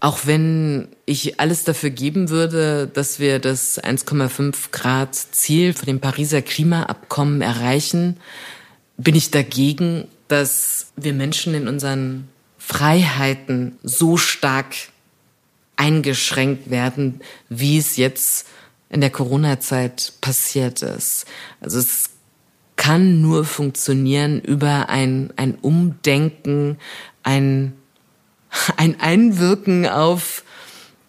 auch wenn ich alles dafür geben würde, dass wir das 1,5 Grad Ziel für dem Pariser Klimaabkommen erreichen, bin ich dagegen, dass wir Menschen in unseren Freiheiten so stark eingeschränkt werden, wie es jetzt in der Corona-Zeit passiert ist. Also es kann nur funktionieren über ein, ein Umdenken, ein ein Einwirken auf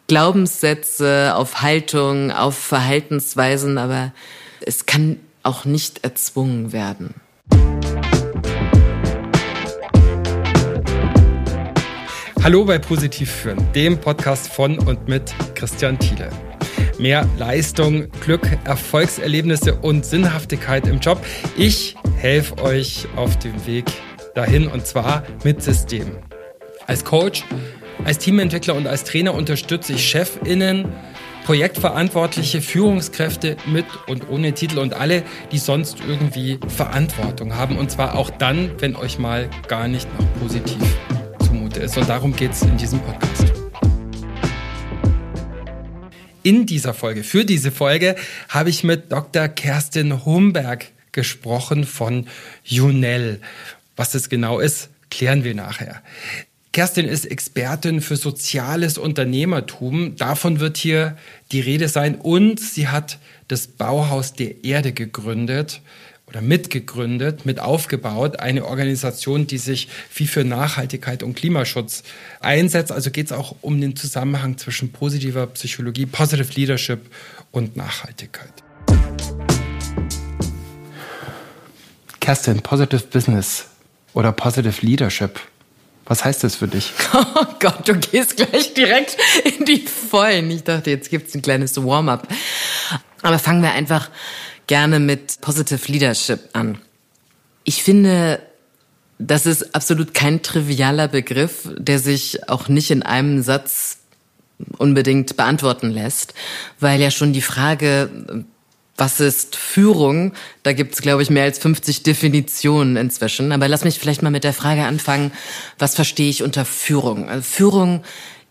Glaubenssätze, auf Haltung, auf Verhaltensweisen, aber es kann auch nicht erzwungen werden. Hallo bei Positiv führen, dem Podcast von und mit Christian Thiele. Mehr Leistung, Glück, Erfolgserlebnisse und Sinnhaftigkeit im Job. Ich helfe euch auf dem Weg dahin und zwar mit System. Als Coach, als Teamentwickler und als Trainer unterstütze ich Chefinnen, Projektverantwortliche, Führungskräfte mit und ohne Titel und alle, die sonst irgendwie Verantwortung haben. Und zwar auch dann, wenn euch mal gar nicht noch positiv zumute ist. Und darum geht es in diesem Podcast. In dieser Folge, für diese Folge, habe ich mit Dr. Kerstin Humberg gesprochen von Junel. Was das genau ist, klären wir nachher. Kerstin ist Expertin für soziales Unternehmertum. Davon wird hier die Rede sein. Und sie hat das Bauhaus der Erde gegründet oder mitgegründet, mit aufgebaut. Eine Organisation, die sich wie für Nachhaltigkeit und Klimaschutz einsetzt. Also geht es auch um den Zusammenhang zwischen positiver Psychologie, Positive Leadership und Nachhaltigkeit. Kerstin, Positive Business oder Positive Leadership – was heißt das für dich? Oh Gott, du gehst gleich direkt in die Vollen. Ich dachte, jetzt gibt's ein kleines Warm-up. Aber fangen wir einfach gerne mit Positive Leadership an. Ich finde, das ist absolut kein trivialer Begriff, der sich auch nicht in einem Satz unbedingt beantworten lässt, weil ja schon die Frage, was ist Führung? Da gibt es, glaube ich, mehr als 50 Definitionen inzwischen. Aber lass mich vielleicht mal mit der Frage anfangen, was verstehe ich unter Führung? Also Führung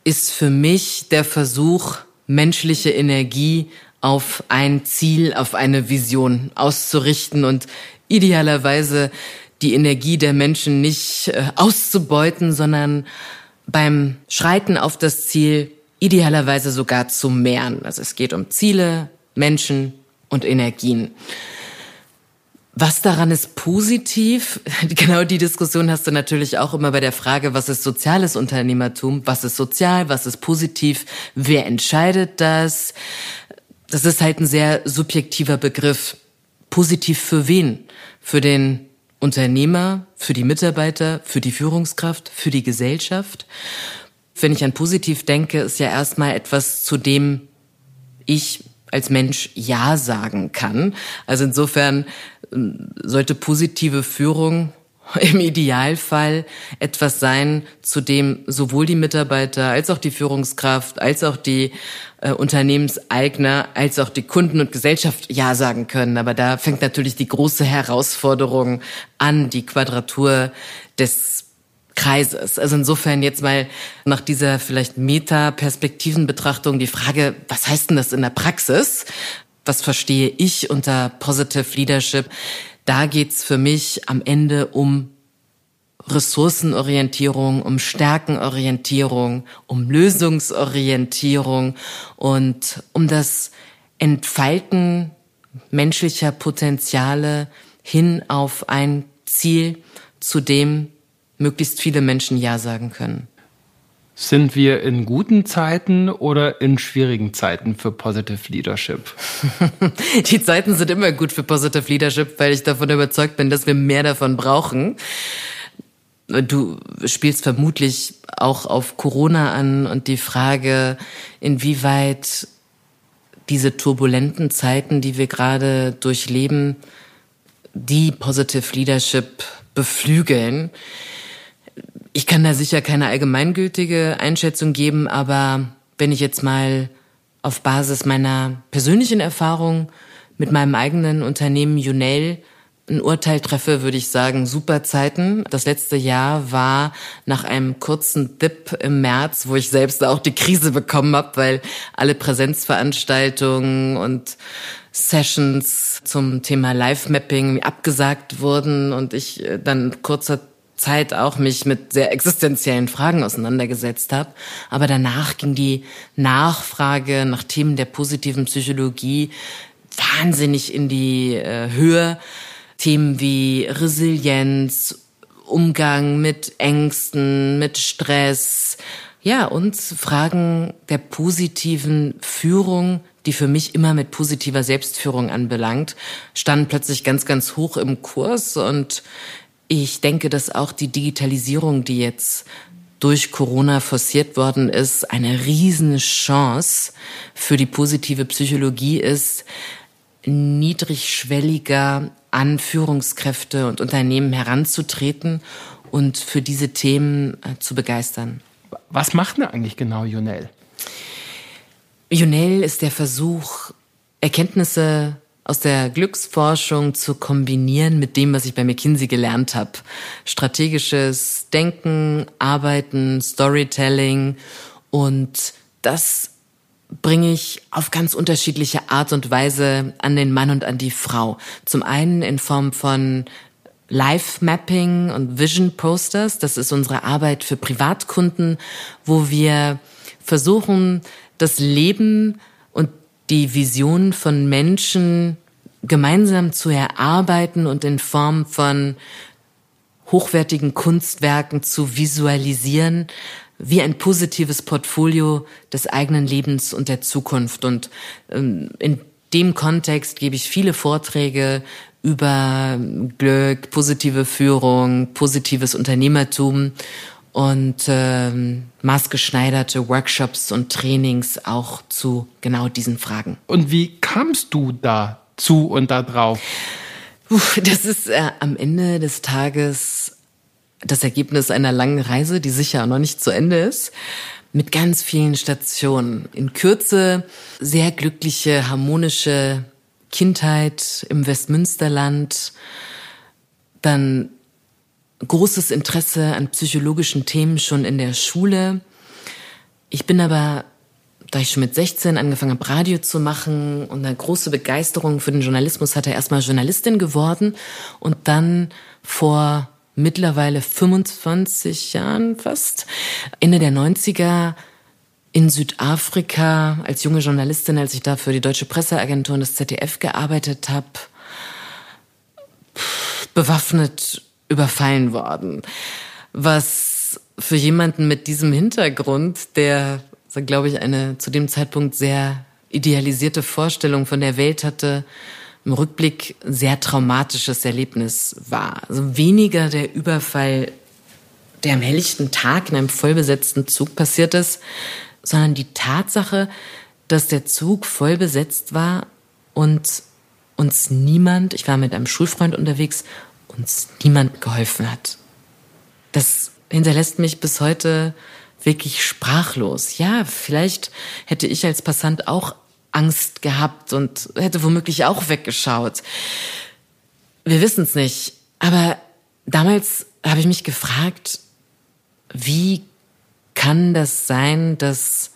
ist für mich der Versuch, menschliche Energie auf ein Ziel, auf eine Vision auszurichten und idealerweise die Energie der Menschen nicht äh, auszubeuten, sondern beim Schreiten auf das Ziel idealerweise sogar zu mehren. Also es geht um Ziele, Menschen, und Energien. Was daran ist positiv? Genau die Diskussion hast du natürlich auch immer bei der Frage, was ist soziales Unternehmertum? Was ist sozial? Was ist positiv? Wer entscheidet das? Das ist halt ein sehr subjektiver Begriff. Positiv für wen? Für den Unternehmer, für die Mitarbeiter, für die Führungskraft, für die Gesellschaft? Wenn ich an positiv denke, ist ja erstmal etwas, zu dem ich als Mensch Ja sagen kann. Also insofern ähm, sollte positive Führung im Idealfall etwas sein, zu dem sowohl die Mitarbeiter als auch die Führungskraft, als auch die äh, Unternehmenseigner, als auch die Kunden und Gesellschaft Ja sagen können. Aber da fängt natürlich die große Herausforderung an, die Quadratur des Kreises. Also insofern jetzt mal nach dieser vielleicht Meta-Perspektivenbetrachtung die Frage, was heißt denn das in der Praxis? Was verstehe ich unter Positive Leadership? Da geht's für mich am Ende um Ressourcenorientierung, um Stärkenorientierung, um Lösungsorientierung und um das Entfalten menschlicher Potenziale hin auf ein Ziel, zu dem möglichst viele Menschen Ja sagen können. Sind wir in guten Zeiten oder in schwierigen Zeiten für Positive Leadership? Die Zeiten sind immer gut für Positive Leadership, weil ich davon überzeugt bin, dass wir mehr davon brauchen. Du spielst vermutlich auch auf Corona an und die Frage, inwieweit diese turbulenten Zeiten, die wir gerade durchleben, die Positive Leadership beflügeln. Ich kann da sicher keine allgemeingültige Einschätzung geben, aber wenn ich jetzt mal auf Basis meiner persönlichen Erfahrung mit meinem eigenen Unternehmen Junel ein Urteil treffe, würde ich sagen, super Zeiten. Das letzte Jahr war nach einem kurzen Dip im März, wo ich selbst auch die Krise bekommen habe, weil alle Präsenzveranstaltungen und Sessions zum Thema Live-Mapping abgesagt wurden und ich äh, dann kurzer Zeit auch mich mit sehr existenziellen Fragen auseinandergesetzt habe. Aber danach ging die Nachfrage nach Themen der positiven Psychologie wahnsinnig in die äh, Höhe. Themen wie Resilienz, Umgang mit Ängsten, mit Stress, ja, und Fragen der positiven Führung, die für mich immer mit positiver Selbstführung anbelangt, standen plötzlich ganz, ganz hoch im Kurs und ich denke, dass auch die Digitalisierung, die jetzt durch Corona forciert worden ist, eine riesen Chance für die positive Psychologie ist, niedrigschwelliger an Führungskräfte und Unternehmen heranzutreten und für diese Themen äh, zu begeistern. Was macht denn eigentlich genau Junel? Junel ist der Versuch, Erkenntnisse aus der Glücksforschung zu kombinieren mit dem, was ich bei McKinsey gelernt habe. Strategisches Denken, Arbeiten, Storytelling und das bringe ich auf ganz unterschiedliche Art und Weise an den Mann und an die Frau. Zum einen in Form von Live Mapping und Vision Posters. Das ist unsere Arbeit für Privatkunden, wo wir versuchen, das Leben die Vision von Menschen gemeinsam zu erarbeiten und in Form von hochwertigen Kunstwerken zu visualisieren, wie ein positives Portfolio des eigenen Lebens und der Zukunft. Und ähm, in dem Kontext gebe ich viele Vorträge über Glück, positive Führung, positives Unternehmertum und ähm, maßgeschneiderte Workshops und Trainings auch zu genau diesen Fragen. Und wie kamst du dazu und da drauf? Das ist äh, am Ende des Tages das Ergebnis einer langen Reise, die sicher noch nicht zu Ende ist, mit ganz vielen Stationen. In Kürze sehr glückliche, harmonische Kindheit im Westmünsterland, dann großes Interesse an psychologischen Themen schon in der Schule. Ich bin aber, da ich schon mit 16 angefangen habe, Radio zu machen und eine große Begeisterung für den Journalismus hatte, erstmal Journalistin geworden und dann vor mittlerweile 25 Jahren fast, Ende der 90er in Südafrika als junge Journalistin, als ich da für die Deutsche Presseagentur und das ZDF gearbeitet habe, bewaffnet überfallen worden. Was für jemanden mit diesem Hintergrund, der, glaube ich, eine zu dem Zeitpunkt sehr idealisierte Vorstellung von der Welt hatte, im Rückblick sehr traumatisches Erlebnis war. Also weniger der Überfall, der am helllichten Tag in einem vollbesetzten Zug passiert ist, sondern die Tatsache, dass der Zug voll besetzt war und uns niemand, ich war mit einem Schulfreund unterwegs, uns niemand geholfen hat. Das hinterlässt mich bis heute wirklich sprachlos. Ja, vielleicht hätte ich als Passant auch Angst gehabt und hätte womöglich auch weggeschaut. Wir wissen es nicht. Aber damals habe ich mich gefragt, wie kann das sein, dass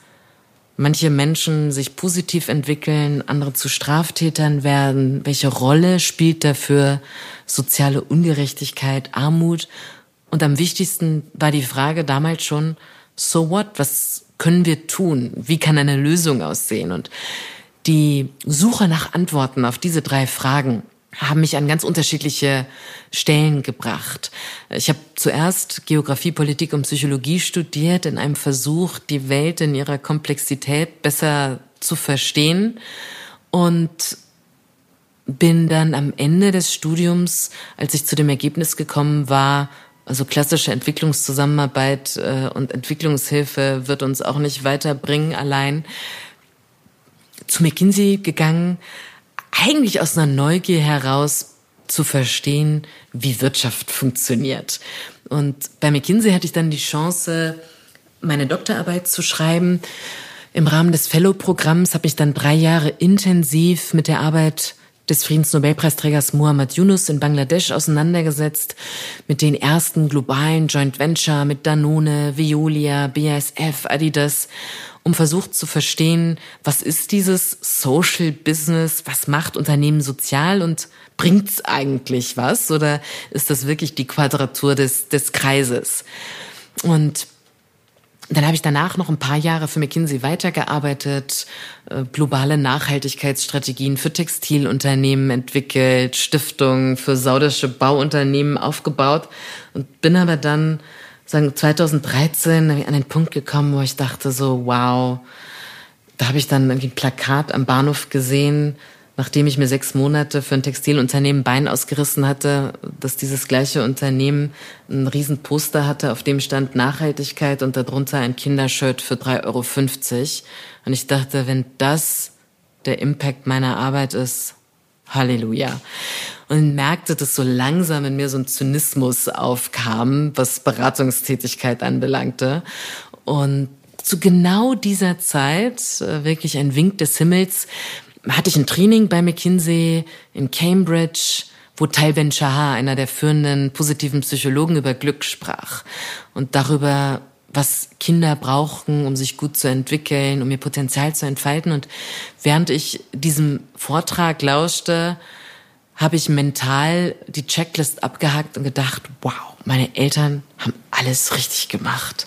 manche Menschen sich positiv entwickeln, andere zu Straftätern werden? Welche Rolle spielt dafür soziale Ungerechtigkeit, Armut? Und am wichtigsten war die Frage damals schon, so what? Was können wir tun? Wie kann eine Lösung aussehen? Und die Suche nach Antworten auf diese drei Fragen haben mich an ganz unterschiedliche Stellen gebracht. Ich habe zuerst Geografie, Politik und Psychologie studiert in einem Versuch, die Welt in ihrer Komplexität besser zu verstehen und bin dann am Ende des Studiums, als ich zu dem Ergebnis gekommen war, also klassische Entwicklungszusammenarbeit äh, und Entwicklungshilfe wird uns auch nicht weiterbringen allein, zu McKinsey gegangen, eigentlich aus einer Neugier heraus zu verstehen, wie Wirtschaft funktioniert. Und bei McKinsey hatte ich dann die Chance, meine Doktorarbeit zu schreiben. Im Rahmen des Fellow-Programms habe ich dann drei Jahre intensiv mit der Arbeit des Friedensnobelpreisträgers Muhammad Yunus in Bangladesch auseinandergesetzt, mit den ersten globalen Joint Venture mit Danone, Veolia, BASF, Adidas, um versucht zu verstehen, was ist dieses Social Business, was macht Unternehmen sozial und bringt's eigentlich was oder ist das wirklich die Quadratur des, des Kreises? Und dann habe ich danach noch ein paar Jahre für McKinsey weitergearbeitet, äh, globale Nachhaltigkeitsstrategien für Textilunternehmen entwickelt, Stiftungen für saudische Bauunternehmen aufgebaut und bin aber dann sagen 2013 an den Punkt gekommen, wo ich dachte so wow, da habe ich dann irgendwie ein Plakat am Bahnhof gesehen, nachdem ich mir sechs Monate für ein Textilunternehmen Bein ausgerissen hatte, dass dieses gleiche Unternehmen ein riesen Poster hatte, auf dem stand Nachhaltigkeit und darunter ein Kindershirt für 3,50 Euro. Und ich dachte, wenn das der Impact meiner Arbeit ist, Halleluja. Und merkte, dass so langsam in mir so ein Zynismus aufkam, was Beratungstätigkeit anbelangte. Und zu genau dieser Zeit, äh, wirklich ein Wink des Himmels, hatte ich ein Training bei McKinsey in Cambridge, wo Tal Ben Shahar, einer der führenden positiven Psychologen, über Glück sprach und darüber, was Kinder brauchen, um sich gut zu entwickeln, um ihr Potenzial zu entfalten. Und während ich diesem Vortrag lauschte, habe ich mental die Checklist abgehakt und gedacht, wow, meine Eltern haben alles richtig gemacht.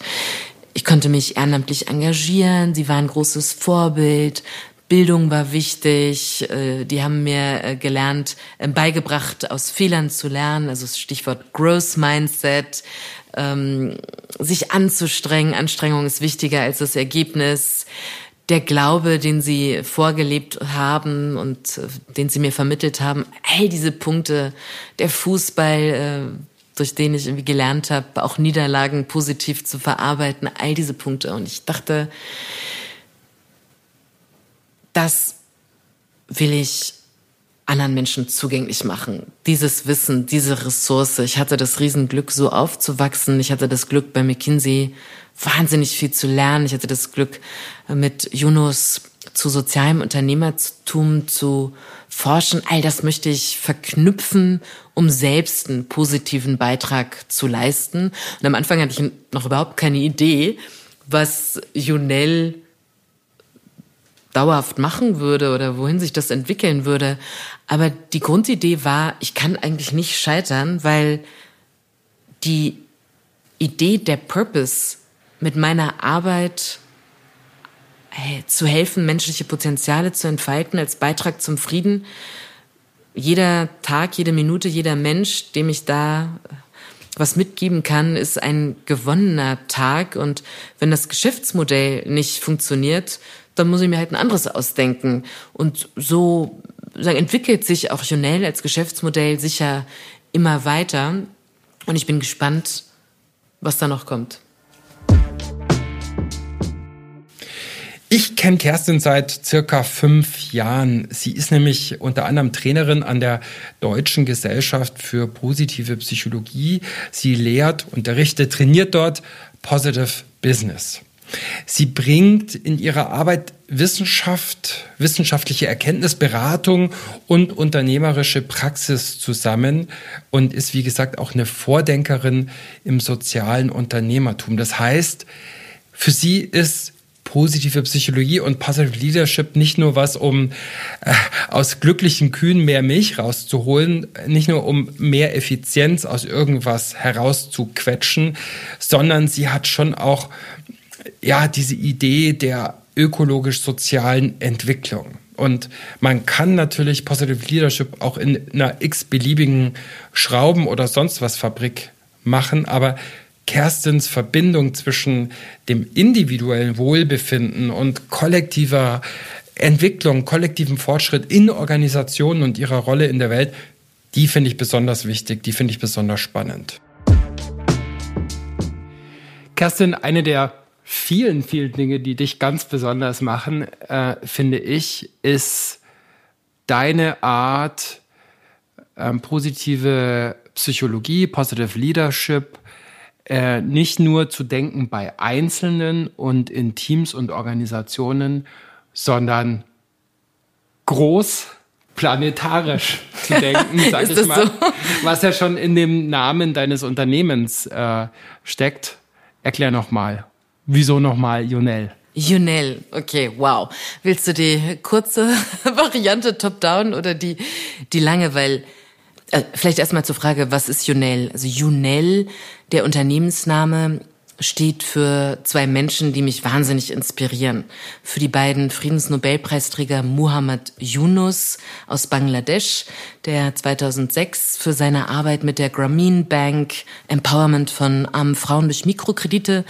Ich konnte mich ehrenamtlich engagieren, sie waren großes Vorbild, Bildung war wichtig. Äh, die haben mir äh, gelernt, äh, beigebracht, aus Fehlern zu lernen. Also Stichwort Growth Mindset. Ähm, sich anzustrengen. Anstrengung ist wichtiger als das Ergebnis. Der Glaube, den sie vorgelebt haben und den sie mir vermittelt haben, all diese Punkte, der Fußball, durch den ich irgendwie gelernt habe, auch Niederlagen positiv zu verarbeiten, all diese Punkte. Und ich dachte, das will ich anderen Menschen zugänglich machen. Dieses Wissen, diese Ressource. Ich hatte das Riesenglück, so aufzuwachsen. Ich hatte das Glück, bei McKinsey wahnsinnig viel zu lernen. Ich hatte das Glück, mit Yunus zu sozialem Unternehmertum zu forschen. All das möchte ich verknüpfen, um selbst einen positiven Beitrag zu leisten. Und am Anfang hatte ich noch überhaupt keine Idee, was Junel dauerhaft machen würde oder wohin sich das entwickeln würde. Aber die Grundidee war, ich kann eigentlich nicht scheitern, weil die Idee der Purpose mit meiner Arbeit hey, zu helfen, menschliche Potenziale zu entfalten als Beitrag zum Frieden. Jeder Tag, jede Minute, jeder Mensch, dem ich da was mitgeben kann, ist ein gewonnener Tag. Und wenn das Geschäftsmodell nicht funktioniert, dann muss ich mir halt ein anderes ausdenken. Und so sagen, entwickelt sich auch Jonel als Geschäftsmodell sicher immer weiter. Und ich bin gespannt, was da noch kommt. Ich kenne Kerstin seit circa fünf Jahren. Sie ist nämlich unter anderem Trainerin an der Deutschen Gesellschaft für positive Psychologie. Sie lehrt, unterrichtet, trainiert dort Positive Business. Sie bringt in ihrer Arbeit Wissenschaft, wissenschaftliche Erkenntnis, Beratung und unternehmerische Praxis zusammen und ist, wie gesagt, auch eine Vordenkerin im sozialen Unternehmertum. Das heißt, für sie ist positive Psychologie und Positive Leadership nicht nur was, um äh, aus glücklichen Kühen mehr Milch rauszuholen, nicht nur um mehr Effizienz aus irgendwas herauszuquetschen, sondern sie hat schon auch ja, diese Idee der ökologisch-sozialen Entwicklung. Und man kann natürlich Positive Leadership auch in einer x-beliebigen Schrauben- oder sonst was Fabrik machen, aber Kerstins Verbindung zwischen dem individuellen Wohlbefinden und kollektiver Entwicklung, kollektivem Fortschritt in Organisationen und ihrer Rolle in der Welt, die finde ich besonders wichtig, die finde ich besonders spannend. Kerstin, eine der vielen, vielen Dinge, die dich ganz besonders machen, äh, finde ich, ist deine Art, ähm, positive Psychologie, Positive Leadership, äh, nicht nur zu denken bei Einzelnen und in Teams und Organisationen, sondern groß planetarisch zu denken, sag ich mal. So? Was ja schon in dem Namen deines Unternehmens äh, steckt. Erklär nochmal. Wieso nochmal Junel? Junel, okay, wow. Willst du die kurze Variante top-down oder die, die lange? Weil, äh, vielleicht erstmal zur Frage, was ist Junel? Also Junel, der Unternehmensname, steht für zwei Menschen, die mich wahnsinnig inspirieren. Für die beiden Friedensnobelpreisträger Muhammad Yunus aus Bangladesch, der 2006 für seine Arbeit mit der Grameen Bank Empowerment von armen Frauen durch Mikrokredite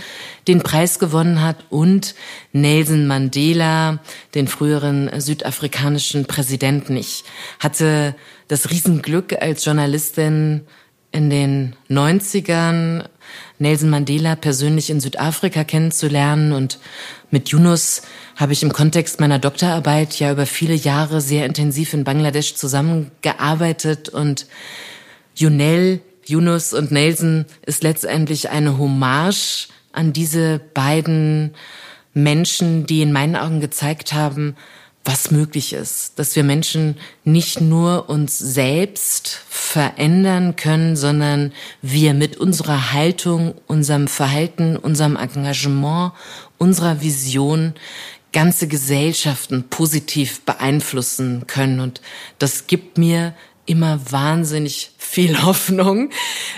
den Preis gewonnen hat und Nelson Mandela, den früheren südafrikanischen Präsidenten. Ich hatte das Riesenglück als Journalistin in den 90ern Nelson Mandela persönlich in Südafrika kennenzulernen. Und mit Yunus habe ich im Kontext meiner Doktorarbeit ja über viele Jahre sehr intensiv in Bangladesch zusammengearbeitet. Und Junel, Yunus und Nelson ist letztendlich eine Hommage an diese beiden Menschen, die in meinen Augen gezeigt haben, was möglich ist, dass wir Menschen nicht nur uns selbst verändern können, sondern wir mit unserer Haltung, unserem Verhalten, unserem Engagement, unserer Vision ganze Gesellschaften positiv beeinflussen können. Und das gibt mir immer wahnsinnig viel Hoffnung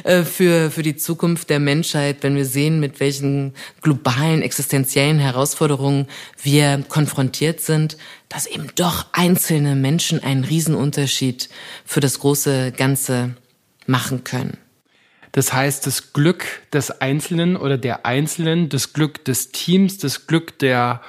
äh, für, für die Zukunft der Menschheit, wenn wir sehen, mit welchen globalen existenziellen Herausforderungen wir konfrontiert sind, dass eben doch einzelne Menschen einen Riesenunterschied für das große Ganze machen können. Das heißt, das Glück des Einzelnen oder der Einzelnen, das Glück des Teams, das Glück der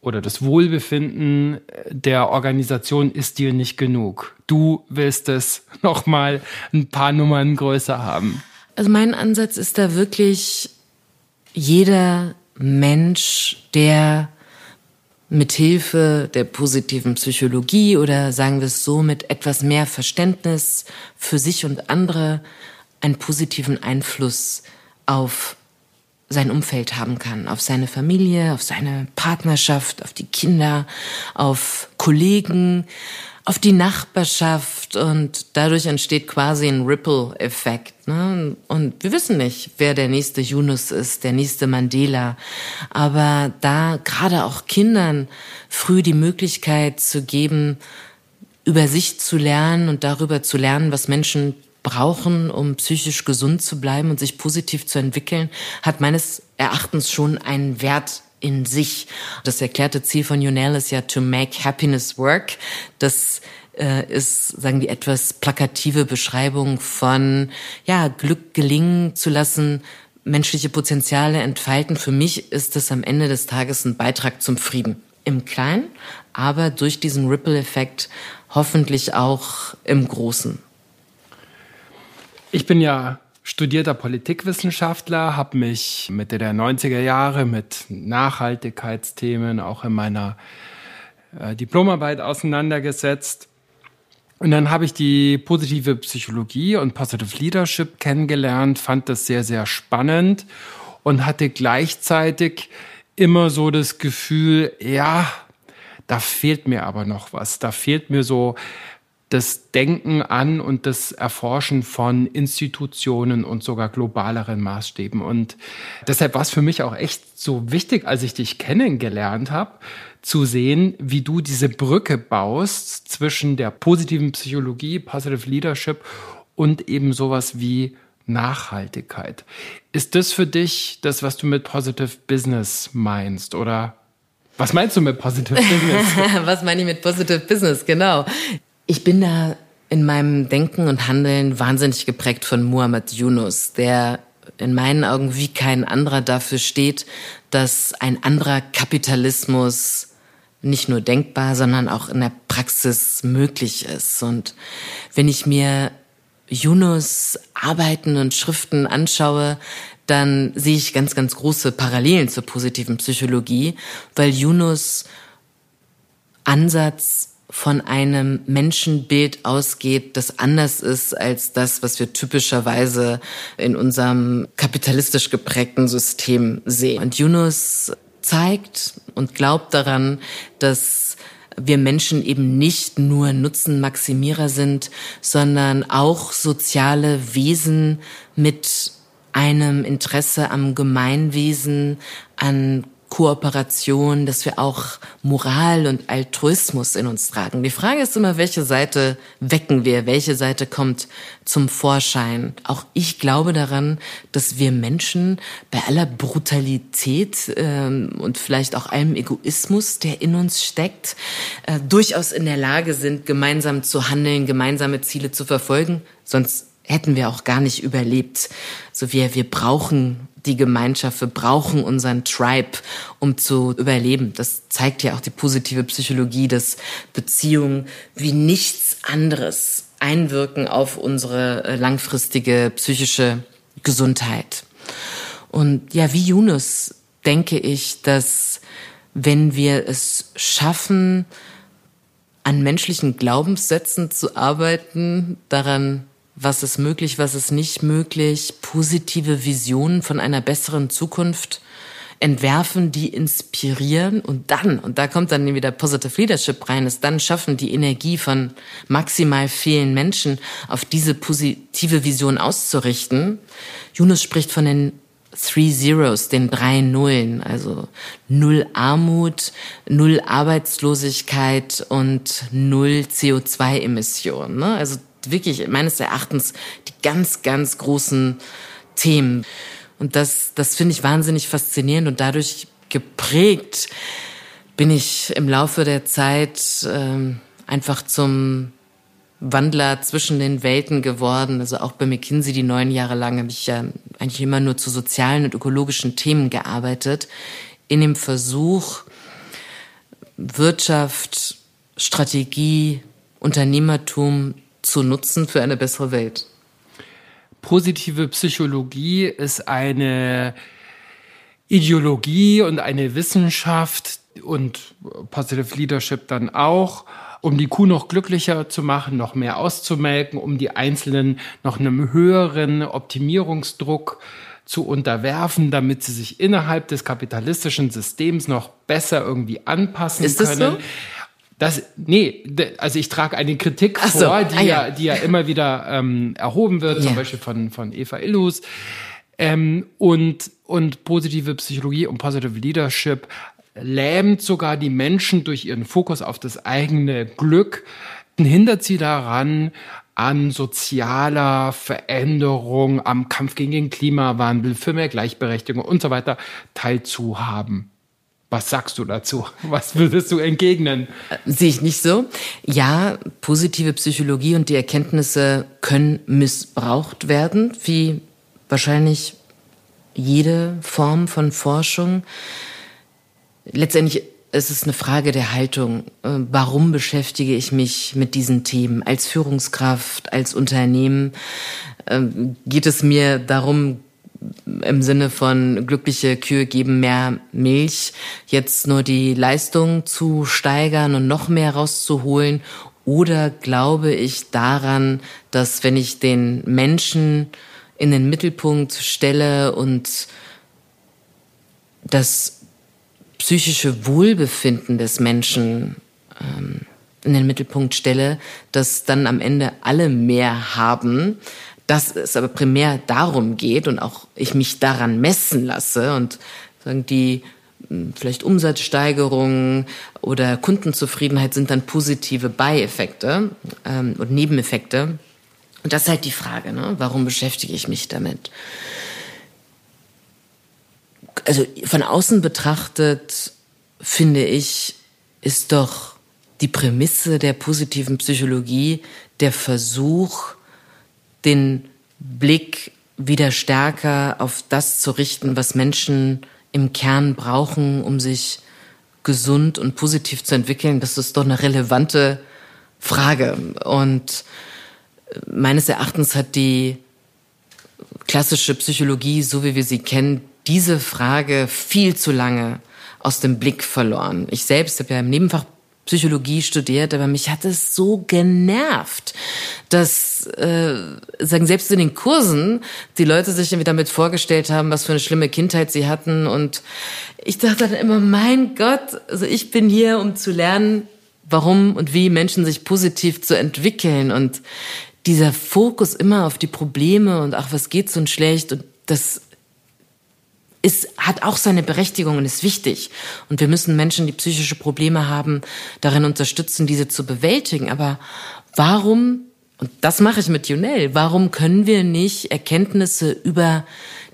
oder das Wohlbefinden der Organisation ist dir nicht genug. Du willst es noch mal ein paar Nummern größer haben. Also mein Ansatz ist da wirklich jeder Mensch, der mit Hilfe der positiven Psychologie oder sagen wir es so mit etwas mehr Verständnis für sich und andere einen positiven Einfluss auf sein Umfeld haben kann, auf seine Familie, auf seine Partnerschaft, auf die Kinder, auf Kollegen, auf die Nachbarschaft und dadurch entsteht quasi ein Ripple-Effekt. Ne? Und wir wissen nicht, wer der nächste Yunus ist, der nächste Mandela. Aber da gerade auch Kindern früh die Möglichkeit zu geben, über sich zu lernen und darüber zu lernen, was Menschen brauchen, um psychisch gesund zu bleiben und sich positiv zu entwickeln, hat meines Erachtens schon einen Wert in sich. Das erklärte Ziel von Yunel ist ja to make happiness work. Das äh, ist, sagen die, etwas plakative Beschreibung von, ja, Glück gelingen zu lassen, menschliche Potenziale entfalten. Für mich ist das am Ende des Tages ein Beitrag zum Frieden. Im Kleinen, aber durch diesen Ripple-Effekt hoffentlich auch im Großen. Ich bin ja studierter Politikwissenschaftler, habe mich Mitte der 90er Jahre mit Nachhaltigkeitsthemen auch in meiner äh, Diplomarbeit auseinandergesetzt. Und dann habe ich die positive Psychologie und Positive Leadership kennengelernt, fand das sehr, sehr spannend und hatte gleichzeitig immer so das Gefühl, ja, da fehlt mir aber noch was. Da fehlt mir so das Denken an und das Erforschen von Institutionen und sogar globaleren Maßstäben. Und deshalb war es für mich auch echt so wichtig, als ich dich kennengelernt habe, zu sehen, wie du diese Brücke baust zwischen der positiven Psychologie, Positive Leadership und eben sowas wie Nachhaltigkeit. Ist das für dich das, was du mit Positive Business meinst oder was meinst du mit Positive Business? was meine ich mit Positive Business? Genau. Ich bin da in meinem Denken und Handeln wahnsinnig geprägt von Muhammad Yunus, der in meinen Augen wie kein anderer dafür steht, dass ein anderer Kapitalismus nicht nur denkbar, sondern auch in der Praxis möglich ist. Und wenn ich mir Yunus Arbeiten und Schriften anschaue, dann sehe ich ganz, ganz große Parallelen zur positiven Psychologie, weil Yunus Ansatz von einem Menschenbild ausgeht, das anders ist als das, was wir typischerweise in unserem kapitalistisch geprägten System sehen. Und Yunus zeigt und glaubt daran, dass wir Menschen eben nicht nur Nutzenmaximierer sind, sondern auch soziale Wesen mit einem Interesse am Gemeinwesen, an Kooperation, dass wir auch Moral und Altruismus in uns tragen. Die Frage ist immer, welche Seite wecken wir, welche Seite kommt zum Vorschein. Auch ich glaube daran, dass wir Menschen bei aller Brutalität ähm, und vielleicht auch allem Egoismus, der in uns steckt, äh, durchaus in der Lage sind, gemeinsam zu handeln, gemeinsame Ziele zu verfolgen. Sonst hätten wir auch gar nicht überlebt. So wir, wir brauchen die Gemeinschaft, wir brauchen unseren Tribe, um zu überleben. Das zeigt ja auch die positive Psychologie, dass Beziehungen wie nichts anderes einwirken auf unsere äh, langfristige psychische Gesundheit. Und ja, wie Yunus denke ich, dass wenn wir es schaffen, an menschlichen Glaubenssätzen zu arbeiten, daran was ist möglich, was ist nicht möglich, positive Visionen von einer besseren Zukunft entwerfen, die inspirieren und dann, und da kommt dann wieder Positive Leadership rein, ist dann schaffen, die Energie von maximal vielen Menschen auf diese positive Vision auszurichten. Yunus spricht von den Three Zeros, den drei Nullen, also null Armut, null Arbeitslosigkeit und null CO2-Emissionen. Ne? Also wirklich meines Erachtens die ganz, ganz großen Themen. Und das, das finde ich wahnsinnig faszinierend und dadurch geprägt bin ich im Laufe der Zeit ähm, einfach zum Wandler zwischen den Welten geworden. Also auch bei McKinsey die neun Jahre lang habe ich ja eigentlich immer nur zu sozialen und ökologischen Themen gearbeitet. In dem Versuch, Wirtschaft, Strategie, Unternehmertum zu nutzen für eine bessere Welt? Positive Psychologie ist eine Ideologie und eine Wissenschaft und Positive Leadership dann auch, um die Kuh noch glücklicher zu machen, noch mehr auszumelken, um die Einzelnen noch einem höheren Optimierungsdruck zu unterwerfen, damit sie sich innerhalb des kapitalistischen Systems noch besser irgendwie anpassen Ist können. Das so? Das, nee, also ich trage eine Kritik Ach vor, so. die, ah, ja. ja. die ja immer wieder ähm, erhoben wird, ja. zum Beispiel von, von Eva Illus. Ähm, und, und positive Psychologie und positive Leadership lähmt sogar die Menschen durch ihren Fokus auf das eigene Glück, hindert sie daran, an sozialer Veränderung, am Kampf gegen den Klimawandel, für mehr Gleichberechtigung und so weiter teilzuhaben. Was sagst du dazu? Was würdest du entgegnen? Sehe ich nicht so. Ja, positive Psychologie und die Erkenntnisse können missbraucht werden, wie wahrscheinlich jede Form von Forschung. Letztendlich ist es eine Frage der Haltung. Äh, warum beschäftige ich mich mit diesen Themen? Als Führungskraft, als Unternehmen ähm, geht es mir darum, im Sinne von glückliche Kühe geben mehr Milch, jetzt nur die Leistung zu steigern und noch mehr rauszuholen? Oder glaube ich daran, dass wenn ich den Menschen in den Mittelpunkt stelle und das psychische Wohlbefinden des Menschen ähm, in den Mittelpunkt stelle, dass dann am Ende alle mehr haben, dass es aber primär darum geht und auch ich mich daran messen lasse und sagen die hm, vielleicht Umsatzsteigerungen oder Kundenzufriedenheit sind dann positive Beieffekte ähm, und Nebeneffekte. Und das ist halt die Frage, ne? warum beschäftige ich mich damit? Also von außen betrachtet, finde ich, ist doch die Prämisse der positiven Psychologie der Versuch, den Blick wieder stärker auf das zu richten, was Menschen im Kern brauchen, um sich gesund und positiv zu entwickeln, das ist doch eine relevante Frage. Und meines Erachtens hat die klassische Psychologie, so wie wir sie kennen, diese Frage viel zu lange aus dem Blick verloren. Ich selbst habe ja im Nebenfach Psychologie studiert, aber mich hat es so genervt, dass äh, sagen selbst in den Kursen die Leute sich irgendwie damit vorgestellt haben, was für eine schlimme Kindheit sie hatten. Und ich dachte dann immer, mein Gott, also ich bin hier, um zu lernen, warum und wie Menschen sich positiv zu entwickeln. Und dieser Fokus immer auf die Probleme und ach, was geht so schlecht und das ist, hat auch seine Berechtigung und ist wichtig. Und wir müssen Menschen, die psychische Probleme haben, darin unterstützen, diese zu bewältigen. Aber warum, und das mache ich mit Junel, warum können wir nicht Erkenntnisse über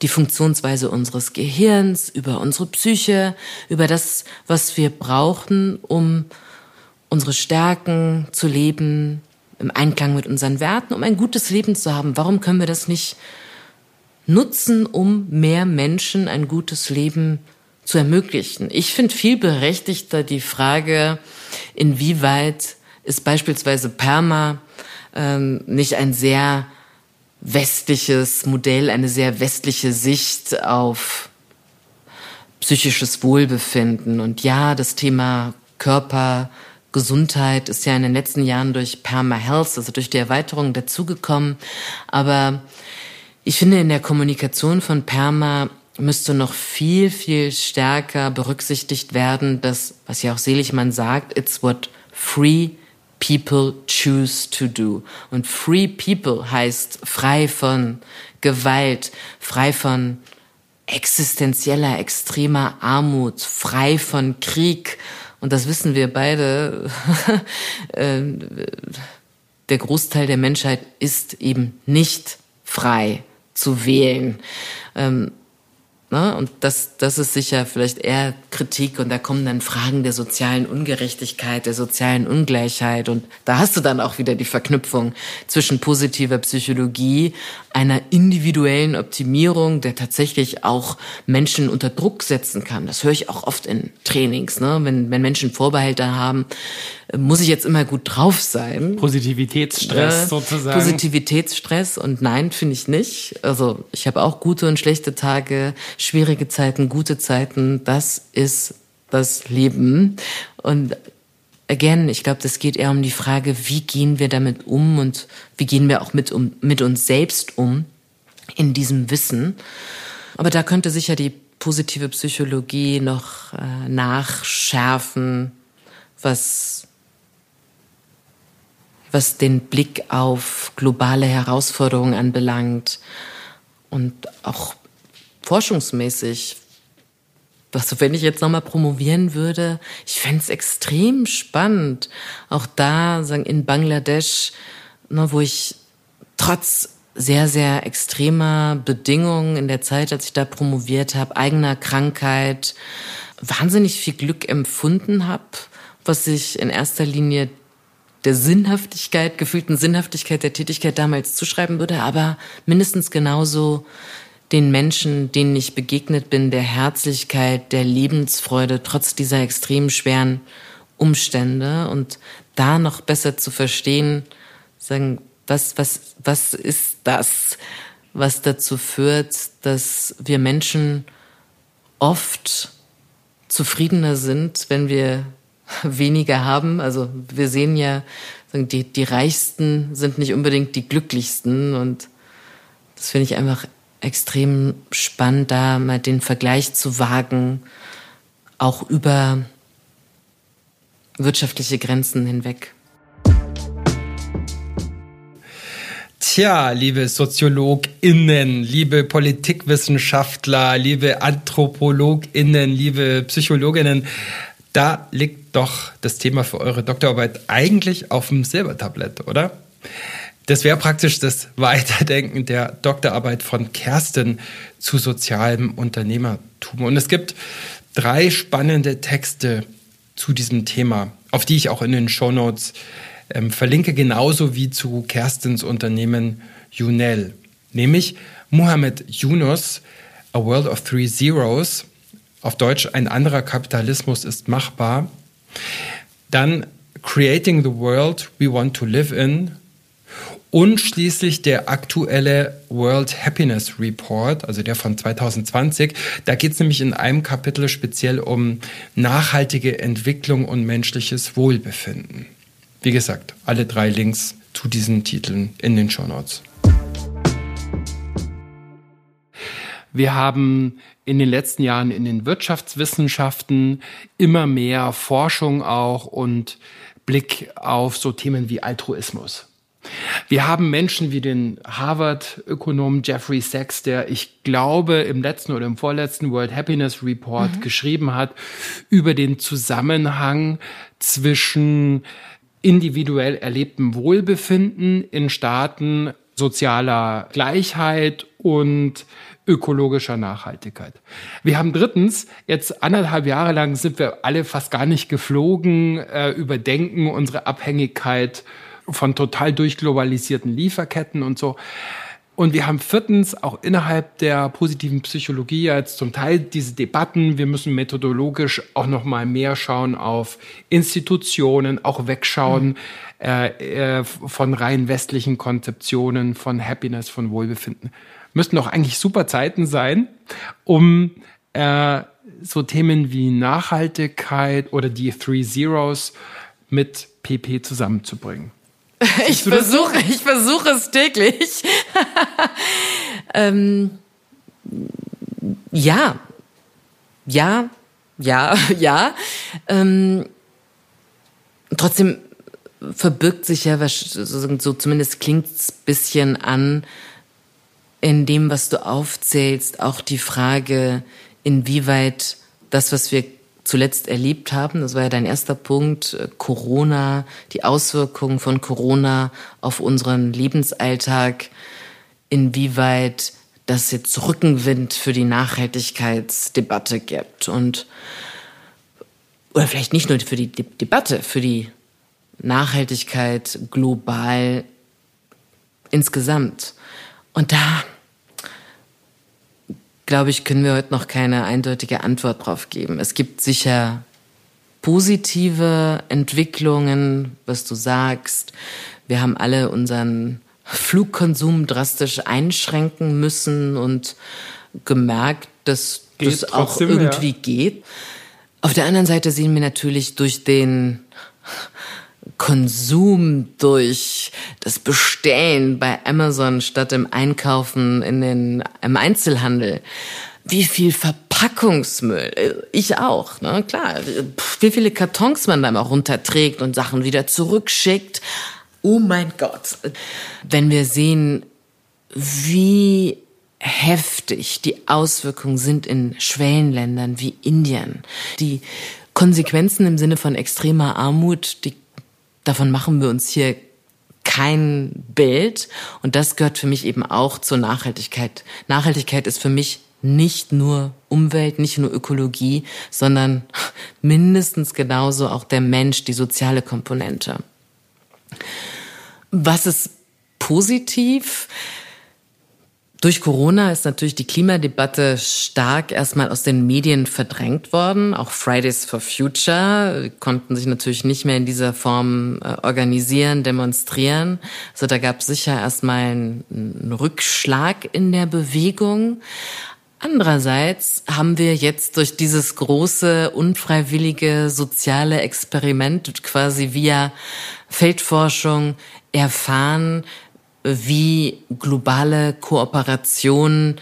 die Funktionsweise unseres Gehirns, über unsere Psyche, über das, was wir brauchen, um unsere Stärken zu leben, im Einklang mit unseren Werten, um ein gutes Leben zu haben. Warum können wir das nicht nutzen, um mehr Menschen ein gutes Leben zu ermöglichen? Ich finde viel berechtigter die Frage, inwieweit ist beispielsweise Perma ähm, nicht ein sehr westliches Modell, eine sehr westliche Sicht auf psychisches Wohlbefinden. Und ja, das Thema Körper, Gesundheit ist ja in den letzten Jahren durch Perma Health, also durch die Erweiterung dazugekommen. Aber ich finde, in der Kommunikation von Perma müsste noch viel, viel stärker berücksichtigt werden, dass, was ja auch Seligmann sagt, it's what free people choose to do. Und free people heißt frei von Gewalt, frei von existenzieller, extremer Armut, frei von Krieg, und das wissen wir beide, ähm, der Großteil der Menschheit ist eben nicht frei zu wählen. Ähm, Ne? Und das, das ist sicher vielleicht eher Kritik und da kommen dann Fragen der sozialen Ungerechtigkeit, der sozialen Ungleichheit und da hast du dann auch wieder die Verknüpfung zwischen positiver Psychologie, einer individuellen Optimierung, der tatsächlich auch Menschen unter Druck setzen kann. Das höre ich auch oft in Trainings, ne? wenn, wenn Menschen Vorbehalte haben, muss ich jetzt immer gut drauf sein. Positivitätsstress äh, sozusagen. Positivitätsstress und nein, finde ich nicht. Also ich habe auch gute und schlechte Tage, schwierige Zeiten, gute Zeiten. Das ist das Leben. Und again, ich glaube, das geht eher um die Frage, wie gehen wir damit um und wie gehen wir auch mit, um, mit uns selbst um in diesem Wissen. Aber da könnte sicher die positive Psychologie noch äh, nachschärfen, was was den Blick auf globale Herausforderungen anbelangt und auch forschungsmäßig. Was, wenn ich jetzt nochmal promovieren würde, ich fände extrem spannend. Auch da, sagen, in Bangladesch, ne, wo ich trotz sehr, sehr extremer Bedingungen in der Zeit, als ich da promoviert habe, eigener Krankheit, wahnsinnig viel Glück empfunden habe, was ich in erster Linie der Sinnhaftigkeit, gefühlten Sinnhaftigkeit der Tätigkeit damals zuschreiben würde, aber mindestens genauso den Menschen, denen ich begegnet bin, der Herzlichkeit, der Lebensfreude, trotz dieser extrem schweren Umstände und da noch besser zu verstehen, sagen, was, was, was ist das, was dazu führt, dass wir Menschen oft zufriedener sind, wenn wir weniger haben. Also wir sehen ja, die, die Reichsten sind nicht unbedingt die Glücklichsten und das finde ich einfach extrem spannend, da mal den Vergleich zu wagen, auch über wirtschaftliche Grenzen hinweg. Tja, liebe SoziologInnen, liebe Politikwissenschaftler, liebe AnthropologInnen, liebe Psychologinnen, da liegt doch das Thema für eure Doktorarbeit eigentlich auf dem Silbertablett, oder? Das wäre praktisch das Weiterdenken der Doktorarbeit von Kerstin zu sozialem Unternehmertum. Und es gibt drei spannende Texte zu diesem Thema, auf die ich auch in den Shownotes ähm, verlinke, genauso wie zu Kerstins Unternehmen Junel. Nämlich Muhammad Yunus, A World of Three Zeros, auf Deutsch ein anderer Kapitalismus ist machbar. Dann Creating the World We Want to Live in und schließlich der aktuelle World Happiness Report, also der von 2020. Da geht es nämlich in einem Kapitel speziell um nachhaltige Entwicklung und menschliches Wohlbefinden. Wie gesagt, alle drei Links zu diesen Titeln in den Show Notes. Wir haben in den letzten Jahren in den Wirtschaftswissenschaften immer mehr Forschung auch und Blick auf so Themen wie Altruismus. Wir haben Menschen wie den Harvard-Ökonom Jeffrey Sachs, der ich glaube im letzten oder im vorletzten World Happiness Report mhm. geschrieben hat über den Zusammenhang zwischen individuell erlebtem Wohlbefinden in Staaten sozialer Gleichheit und ökologischer Nachhaltigkeit. Wir haben drittens, jetzt anderthalb Jahre lang sind wir alle fast gar nicht geflogen, äh, überdenken unsere Abhängigkeit von total durchglobalisierten Lieferketten und so. Und wir haben viertens auch innerhalb der positiven Psychologie jetzt zum Teil diese Debatten. Wir müssen methodologisch auch noch mal mehr schauen auf Institutionen, auch wegschauen mhm. äh, äh, von rein westlichen Konzeptionen von Happiness, von Wohlbefinden. Müssten doch eigentlich super Zeiten sein, um äh, so Themen wie Nachhaltigkeit oder die Three Zeros mit PP zusammenzubringen. Ich versuche, ich versuche es täglich. ähm, ja, ja, ja, ja. Ähm, trotzdem verbirgt sich ja, so zumindest klingt es bisschen an, in dem, was du aufzählst, auch die Frage, inwieweit das, was wir zuletzt erlebt haben. Das war ja dein erster Punkt. Äh, Corona, die Auswirkungen von Corona auf unseren Lebensalltag. Inwieweit das jetzt Rückenwind für die Nachhaltigkeitsdebatte gibt und oder vielleicht nicht nur für die De Debatte, für die Nachhaltigkeit global insgesamt. Und da glaube ich, können wir heute noch keine eindeutige Antwort drauf geben. Es gibt sicher positive Entwicklungen, was du sagst. Wir haben alle unseren Flugkonsum drastisch einschränken müssen und gemerkt, dass geht das auch irgendwie ja. geht. Auf der anderen Seite sehen wir natürlich durch den Konsum, durch das Bestellen bei Amazon statt im Einkaufen in den, im Einzelhandel. Wie viel Verpackungsmüll, ich auch, ne, klar, wie viele Kartons man da mal runterträgt und Sachen wieder zurückschickt. Oh mein Gott. Wenn wir sehen, wie heftig die Auswirkungen sind in Schwellenländern wie Indien, die Konsequenzen im Sinne von extremer Armut, die davon machen wir uns hier kein Bild. Und das gehört für mich eben auch zur Nachhaltigkeit. Nachhaltigkeit ist für mich nicht nur Umwelt, nicht nur Ökologie, sondern mindestens genauso auch der Mensch, die soziale Komponente. Was ist positiv? Durch Corona ist natürlich die Klimadebatte stark erstmal aus den Medien verdrängt worden. Auch Fridays for Future konnten sich natürlich nicht mehr in dieser Form äh, organisieren, demonstrieren. Also da gab es sicher erstmal einen Rückschlag in der Bewegung. Andererseits haben wir jetzt durch dieses große, unfreiwillige soziale Experiment quasi via Feldforschung erfahren, wie globale Kooperation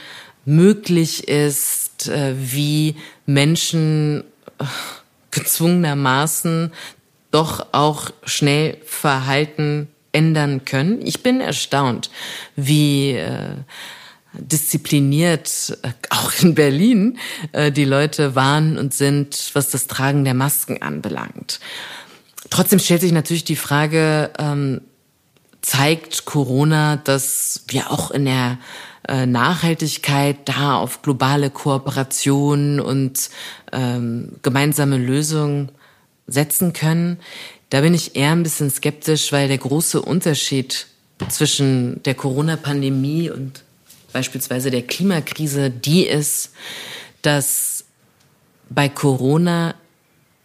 möglich ist, äh, wie Menschen äh, gezwungenermaßen doch auch schnell Verhalten ändern können. Ich bin erstaunt, wie äh, diszipliniert auch in Berlin die Leute waren und sind, was das Tragen der Masken anbelangt. Trotzdem stellt sich natürlich die Frage, ähm, zeigt Corona, dass wir auch in der äh, Nachhaltigkeit da auf globale Kooperation und ähm, gemeinsame Lösungen setzen können. Da bin ich eher ein bisschen skeptisch, weil der große Unterschied zwischen der Corona-Pandemie und beispielsweise der Klimakrise die ist, dass bei Corona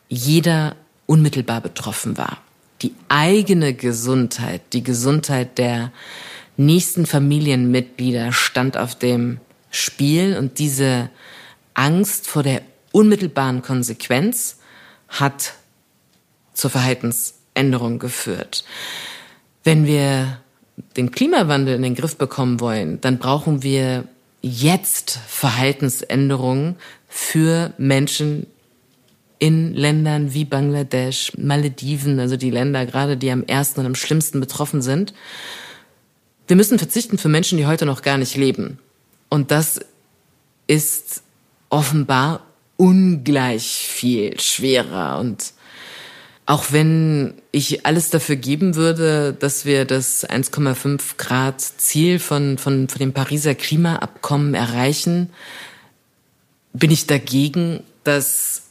jeder unmittelbar betroffen war die eigene Gesundheit, die Gesundheit der nächsten Familienmitglieder stand auf dem Spiel und diese Angst vor der unmittelbaren Konsequenz hat zur Verhaltensänderung geführt. Wenn wir den Klimawandel in den Griff bekommen wollen, dann brauchen wir jetzt Verhaltensänderungen für Menschen, in Ländern wie Bangladesch, Malediven, also die Länder gerade, die am ersten und am schlimmsten betroffen sind. Wir müssen verzichten für Menschen, die heute noch gar nicht leben. Und das ist offenbar ungleich viel schwerer. Und auch wenn ich alles dafür geben würde, dass wir das 1,5 Grad Ziel von, von, von dem Pariser Klimaabkommen erreichen, bin ich dagegen, dass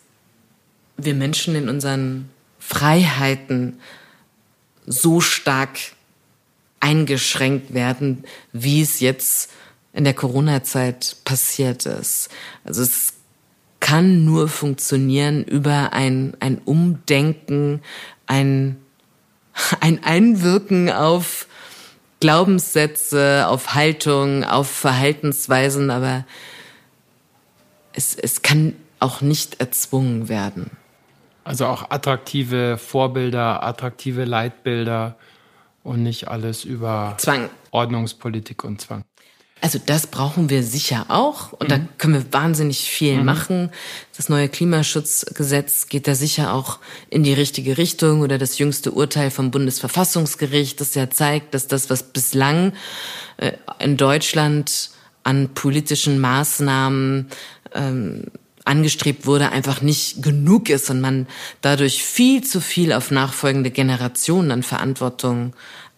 wir Menschen in unseren Freiheiten so stark eingeschränkt werden, wie es jetzt in der Corona-Zeit passiert ist. Also es kann nur funktionieren über ein, ein Umdenken, ein, ein Einwirken auf Glaubenssätze, auf Haltung, auf Verhaltensweisen, aber es, es kann auch nicht erzwungen werden. Also auch attraktive Vorbilder, attraktive Leitbilder und nicht alles über Zwang. Ordnungspolitik und Zwang. Also das brauchen wir sicher auch und mhm. da können wir wahnsinnig viel mhm. machen. Das neue Klimaschutzgesetz geht da sicher auch in die richtige Richtung oder das jüngste Urteil vom Bundesverfassungsgericht, das ja zeigt, dass das, was bislang äh, in Deutschland an politischen Maßnahmen ähm, angestrebt wurde, einfach nicht genug ist und man dadurch viel zu viel auf nachfolgende Generationen an Verantwortung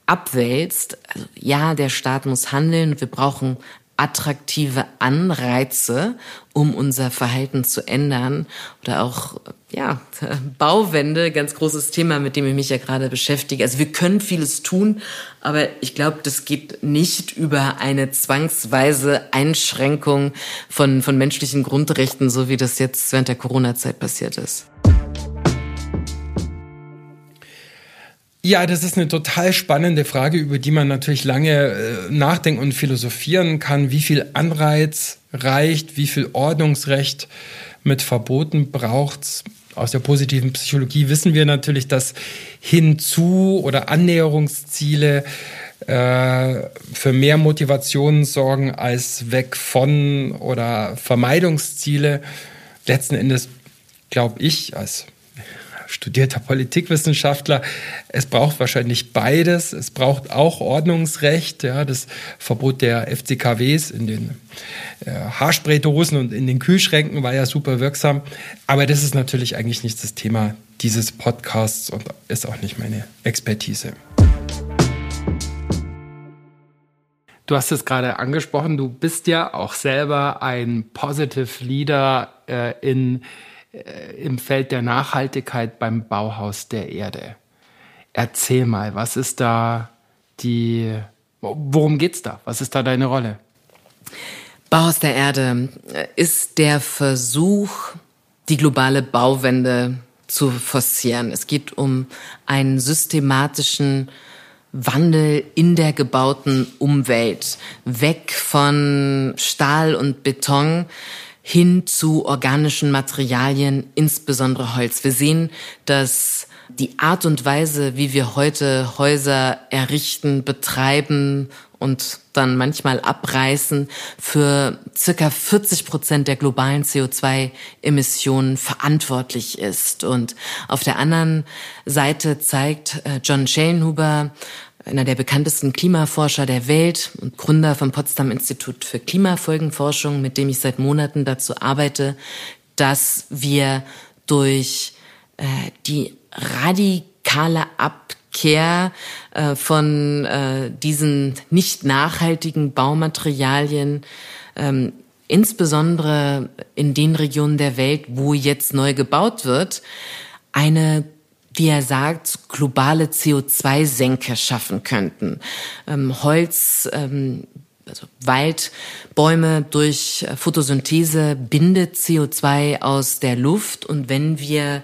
abwälzt, also ja, der Staat muss handeln, wir brauchen attraktive Anreize, um unser Verhalten zu ändern oder auch ja, Bauwände, ganz großes Thema, mit dem ich mich ja gerade beschäftige. Also wir können vieles tun, aber ich glaube, das geht nicht über eine zwangsweise Einschränkung von, von menschlichen Grundrechten, so wie das jetzt während der Corona-Zeit passiert ist. Ja, das ist eine total spannende Frage, über die man natürlich lange äh, nachdenken und philosophieren kann. Wie viel Anreiz reicht, wie viel Ordnungsrecht mit Verboten braucht's? Aus der positiven Psychologie wissen wir natürlich, dass hinzu oder Annäherungsziele äh, für mehr Motivation sorgen als weg von oder Vermeidungsziele. Letzten Endes glaube ich als studierter Politikwissenschaftler, es braucht wahrscheinlich beides. Es braucht auch Ordnungsrecht, ja, das Verbot der FCKWs in den äh, Haarspraydosen und in den Kühlschränken war ja super wirksam. Aber das ist natürlich eigentlich nicht das Thema dieses Podcasts und ist auch nicht meine Expertise. Du hast es gerade angesprochen, du bist ja auch selber ein Positive Leader äh, in im Feld der Nachhaltigkeit beim Bauhaus der Erde. Erzähl mal, was ist da die, worum geht's da? Was ist da deine Rolle? Bauhaus der Erde ist der Versuch, die globale Bauwende zu forcieren. Es geht um einen systematischen Wandel in der gebauten Umwelt, weg von Stahl und Beton hin zu organischen Materialien, insbesondere Holz. Wir sehen, dass die Art und Weise, wie wir heute Häuser errichten, betreiben und dann manchmal abreißen, für circa 40 Prozent der globalen CO2-Emissionen verantwortlich ist. Und auf der anderen Seite zeigt äh, John Schellenhuber einer der bekanntesten Klimaforscher der Welt und Gründer vom Potsdam Institut für Klimafolgenforschung, mit dem ich seit Monaten dazu arbeite, dass wir durch äh, die radikale Abkehr äh, von äh, diesen nicht nachhaltigen Baumaterialien ähm, insbesondere in den Regionen der Welt, wo jetzt neu gebaut wird, eine wie er sagt, globale CO2-Senke schaffen könnten. Ähm, Holz, ähm, also Wald, Bäume durch äh, Photosynthese bindet CO2 aus der Luft und wenn wir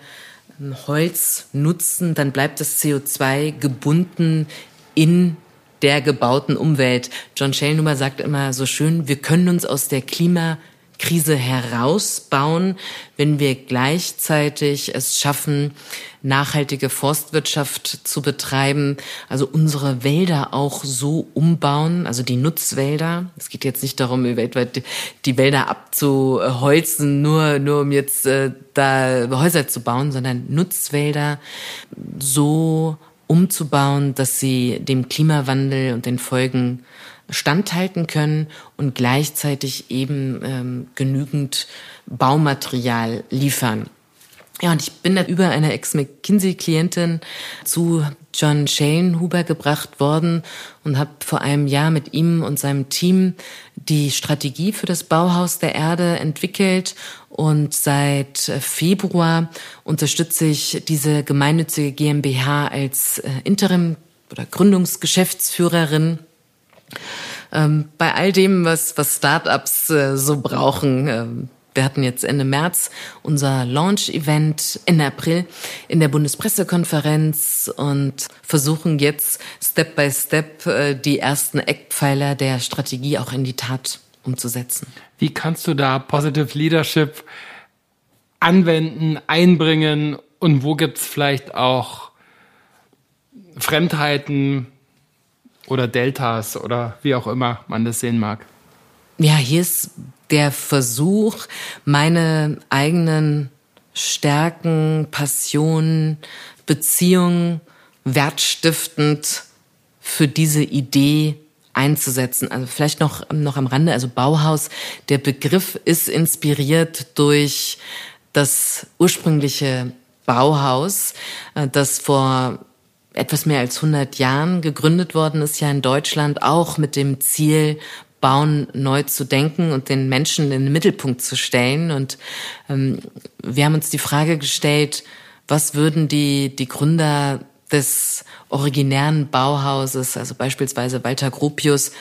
ähm, Holz nutzen, dann bleibt das CO2 gebunden in der gebauten Umwelt. John Schellnummer sagt immer so schön, wir können uns aus der Klima Krise herausbauen, wenn wir gleichzeitig es schaffen, nachhaltige Forstwirtschaft zu betreiben, also unsere Wälder auch so umbauen, also die Nutzwälder. Es geht jetzt nicht darum, weltweit die Wälder abzuholzen, nur, nur um jetzt äh, da Häuser zu bauen, sondern Nutzwälder so umzubauen, dass sie dem Klimawandel und den Folgen standhalten können und gleichzeitig eben ähm, genügend Baumaterial liefern. Ja, und ich bin da über eine Ex-McKinsey-Klientin zu John Shane Huber gebracht worden und habe vor einem Jahr mit ihm und seinem Team die Strategie für das Bauhaus der Erde entwickelt und seit Februar unterstütze ich diese gemeinnützige GmbH als äh, Interim- oder Gründungsgeschäftsführerin ähm, bei all dem, was, was Startups äh, so brauchen. Ähm, wir hatten jetzt Ende März unser Launch-Event Ende April in der Bundespressekonferenz und versuchen jetzt Step by Step äh, die ersten Eckpfeiler der Strategie auch in die Tat umzusetzen. Wie kannst du da Positive Leadership anwenden, einbringen und wo gibt's vielleicht auch Fremdheiten, oder Deltas oder wie auch immer man das sehen mag. Ja, hier ist der Versuch, meine eigenen Stärken, Passionen, Beziehungen wertstiftend für diese Idee einzusetzen. Also vielleicht noch, noch am Rande, also Bauhaus, der Begriff ist inspiriert durch das ursprüngliche Bauhaus, äh, das vor etwas mehr als 100 Jahren gegründet worden ist, ja in Deutschland auch mit dem Ziel, Bauen neu zu denken und den Menschen in den Mittelpunkt zu stellen. Und ähm, wir haben uns die Frage gestellt, was würden die, die Gründer des originären Bauhauses, also beispielsweise Walter Gropius,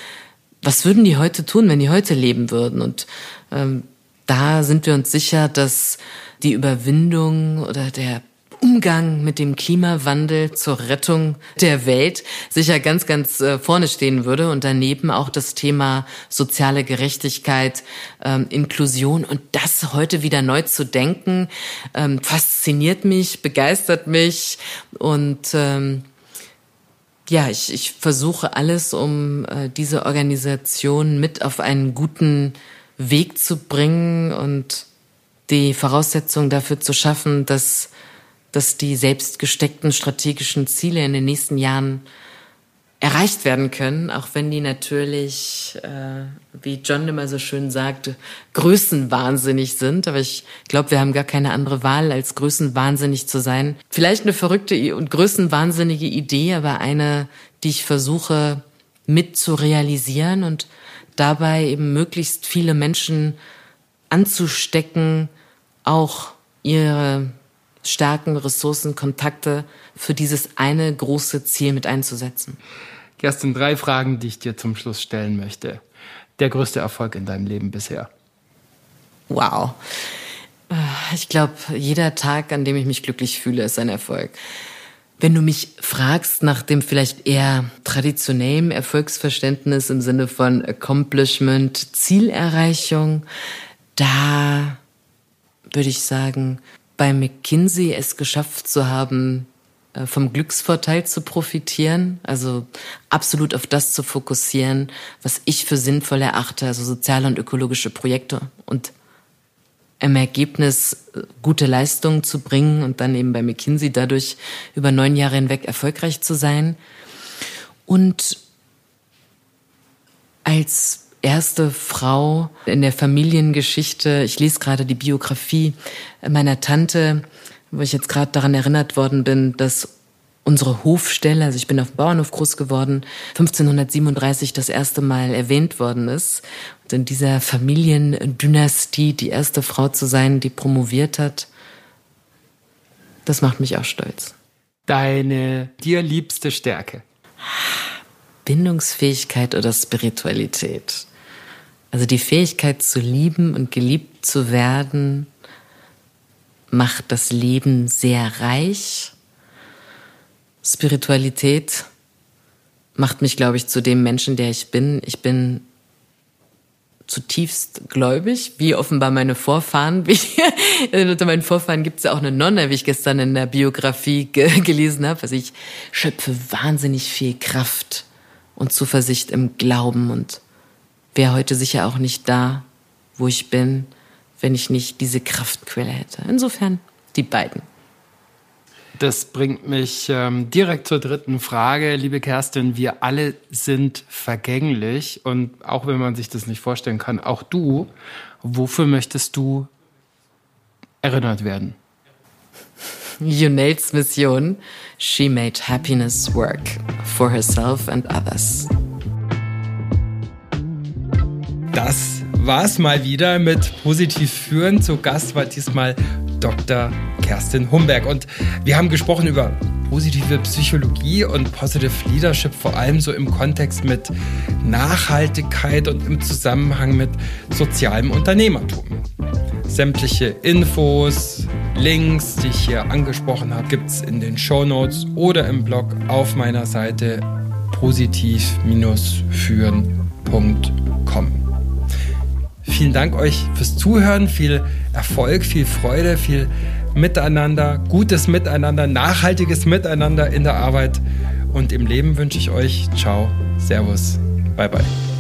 was würden die heute tun, wenn die heute leben würden? Und ähm, da sind wir uns sicher, dass die Überwindung oder der Umgang mit dem Klimawandel zur Rettung der Welt sicher ganz, ganz äh, vorne stehen würde und daneben auch das Thema soziale Gerechtigkeit, ähm, Inklusion und das heute wieder neu zu denken, ähm, fasziniert mich, begeistert mich und ähm, ja, ich, ich versuche alles, um äh, diese Organisation mit auf einen guten Weg zu bringen und die Voraussetzung dafür zu schaffen, dass dass die selbst gesteckten strategischen Ziele in den nächsten Jahren erreicht werden können, auch wenn die natürlich, äh, wie John immer so schön sagt, größenwahnsinnig sind. Aber ich glaube, wir haben gar keine andere Wahl, als größenwahnsinnig zu sein. Vielleicht eine verrückte und größenwahnsinnige Idee, aber eine, die ich versuche mit zu realisieren und dabei eben möglichst viele Menschen anzustecken, auch ihre Stärken, Ressourcen, Kontakte für dieses eine große Ziel mit einzusetzen. Kerstin, drei Fragen, die ich dir zum Schluss stellen möchte. Der größte Erfolg in deinem Leben bisher? Wow. Ich glaube, jeder Tag, an dem ich mich glücklich fühle, ist ein Erfolg. Wenn du mich fragst nach dem vielleicht eher traditionellen Erfolgsverständnis im Sinne von Accomplishment, Zielerreichung, da würde ich sagen, bei McKinsey es geschafft zu haben, äh, vom Glücksvorteil zu profitieren, also absolut auf das zu fokussieren, was ich für sinnvoll erachte, also soziale und ökologische Projekte und im Ergebnis äh, gute Leistungen zu bringen und dann eben bei McKinsey dadurch über neun Jahre hinweg erfolgreich zu sein. Und als erste Frau in der Familiengeschichte. Ich lese gerade die Biografie meiner Tante, wo ich jetzt gerade daran erinnert worden bin, dass unsere Hofstelle, also ich bin auf dem Bauernhof groß geworden, 1537 das erste Mal erwähnt worden ist. Und in dieser Familiendynastie die erste Frau zu sein, die promoviert hat, das macht mich auch stolz. Deine dir liebste Stärke? Bindungsfähigkeit oder Spiritualität? Also die Fähigkeit zu lieben und geliebt zu werden macht das Leben sehr reich. Spiritualität macht mich, glaube ich, zu dem Menschen, der ich bin. Ich bin zutiefst gläubig, wie offenbar meine Vorfahren. Wie, unter meinen Vorfahren gibt es ja auch eine Nonne, wie ich gestern in der Biografie ge gelesen habe. Also ich schöpfe wahnsinnig viel Kraft und Zuversicht im Glauben und wäre heute sicher auch nicht da, wo ich bin, wenn ich nicht diese Kraftquelle hätte. Insofern die beiden. Das bringt mich ähm, direkt zur dritten Frage. Liebe Kerstin, wir alle sind vergänglich und auch wenn man sich das nicht vorstellen kann, auch du, wofür möchtest du erinnert werden? Junels Mission. She made happiness work for herself and others. Das war's mal wieder mit Positiv führen. Zu Gast war diesmal Dr. Kerstin Humberg. Und wir haben gesprochen über positive Psychologie und Positive Leadership, vor allem so im Kontext mit Nachhaltigkeit und im Zusammenhang mit sozialem Unternehmertum. Sämtliche Infos, Links, die ich hier angesprochen habe, gibt es in den Show Notes oder im Blog auf meiner Seite positiv-führen.com. Vielen Dank euch fürs Zuhören, viel Erfolg, viel Freude, viel Miteinander, gutes Miteinander, nachhaltiges Miteinander in der Arbeit und im Leben wünsche ich euch. Ciao, Servus, bye bye.